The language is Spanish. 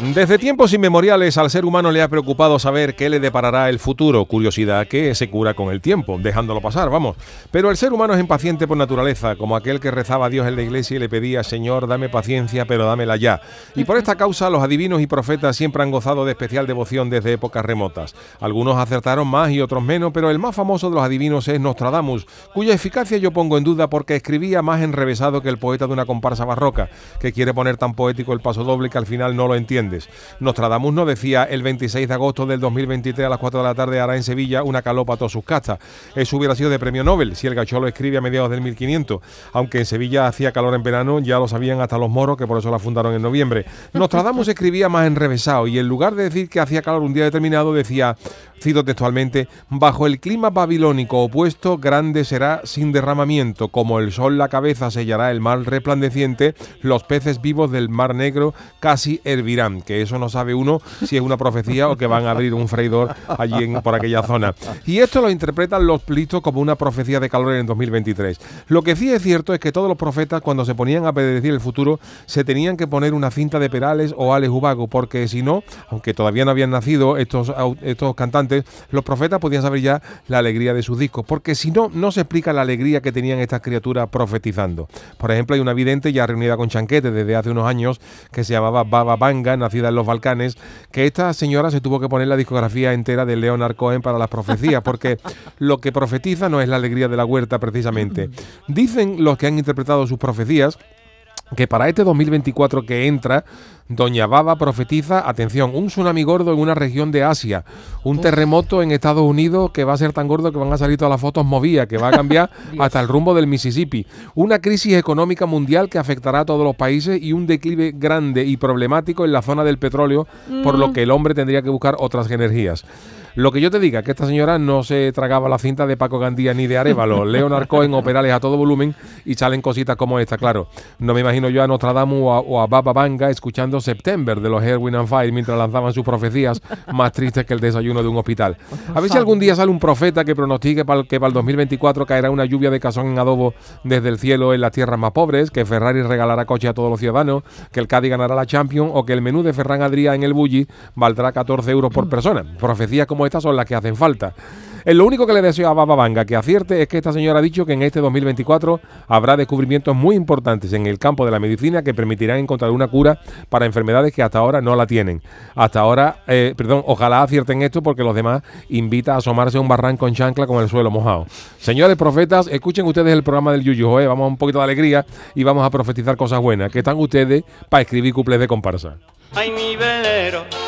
desde tiempos inmemoriales al ser humano le ha preocupado saber qué le deparará el futuro, curiosidad que se cura con el tiempo, dejándolo pasar, vamos. Pero el ser humano es impaciente por naturaleza, como aquel que rezaba a Dios en la iglesia y le pedía, Señor, dame paciencia, pero dámela ya. Y por esta causa los adivinos y profetas siempre han gozado de especial devoción desde épocas remotas. Algunos acertaron más y otros menos, pero el más famoso de los adivinos es Nostradamus, cuya eficacia yo pongo en duda porque escribía más enrevesado que el poeta de una comparsa barroca, que quiere poner tan poético el paso doble que al final no lo entiende. Nostradamus no decía el 26 de agosto del 2023 a las 4 de la tarde hará en Sevilla una calopa a todas sus castas. Eso hubiera sido de premio Nobel si el gacholo escribe a mediados del 1500. Aunque en Sevilla hacía calor en verano, ya lo sabían hasta los moros, que por eso la fundaron en noviembre. Nostradamus escribía más enrevesado y en lugar de decir que hacía calor un día determinado, decía Cito textualmente, bajo el clima babilónico opuesto, grande será sin derramamiento, como el sol la cabeza sellará el mar resplandeciente, los peces vivos del mar negro casi hervirán, que eso no sabe uno si es una profecía o que van a abrir un freidor allí en, por aquella zona. Y esto lo interpretan los plitos como una profecía de calor en 2023. Lo que sí es cierto es que todos los profetas cuando se ponían a predecir el futuro se tenían que poner una cinta de Perales o Alex Ubago, porque si no, aunque todavía no habían nacido estos, estos cantantes, los profetas podían saber ya la alegría de sus discos, porque si no, no se explica la alegría que tenían estas criaturas profetizando. Por ejemplo, hay una vidente ya reunida con Chanquete desde hace unos años que se llamaba Baba Banga, nacida en los Balcanes, que esta señora se tuvo que poner la discografía entera de Leonard Cohen para las profecías, porque lo que profetiza no es la alegría de la huerta precisamente. Dicen los que han interpretado sus profecías que para este 2024 que entra, Doña Baba profetiza, atención, un tsunami gordo en una región de Asia, un terremoto en Estados Unidos que va a ser tan gordo que van a salir todas las fotos movidas, que va a cambiar hasta el rumbo del Mississippi, una crisis económica mundial que afectará a todos los países y un declive grande y problemático en la zona del petróleo, por lo mm. que el hombre tendría que buscar otras energías. Lo que yo te diga, que esta señora no se tragaba la cinta de Paco Gandía ni de Arevalo, Leonard Cohen operales a todo volumen y salen cositas como esta, claro. No me imagino yo a Nostradamus o a, Baba Vanga escuchando September de los Erwin and Fire mientras lanzaban sus profecías más tristes que el desayuno de un hospital. A ver si algún día sale un profeta que pronostique que para el 2024 caerá una lluvia de casón en adobo desde el cielo en las tierras más pobres, que Ferrari regalará coche a todos los ciudadanos, que el Cádiz ganará la Champions o que el menú de Ferran Adrià en el Bulli valdrá 14 euros por persona. Profecías como estas son las que hacen falta. Es lo único que le deseo a Baba Vanga que acierte es que esta señora ha dicho que en este 2024 habrá descubrimientos muy importantes en el campo de la medicina que permitirán encontrar una cura para enfermedades que hasta ahora no la tienen. Hasta ahora, eh, perdón, ojalá acierten esto porque los demás invita a asomarse a un barranco en chancla con el suelo mojado. Señores profetas, escuchen ustedes el programa del Yuyu, eh, vamos a un poquito de alegría y vamos a profetizar cosas buenas. que están ustedes para escribir cuples de comparsa? Ay, mi velero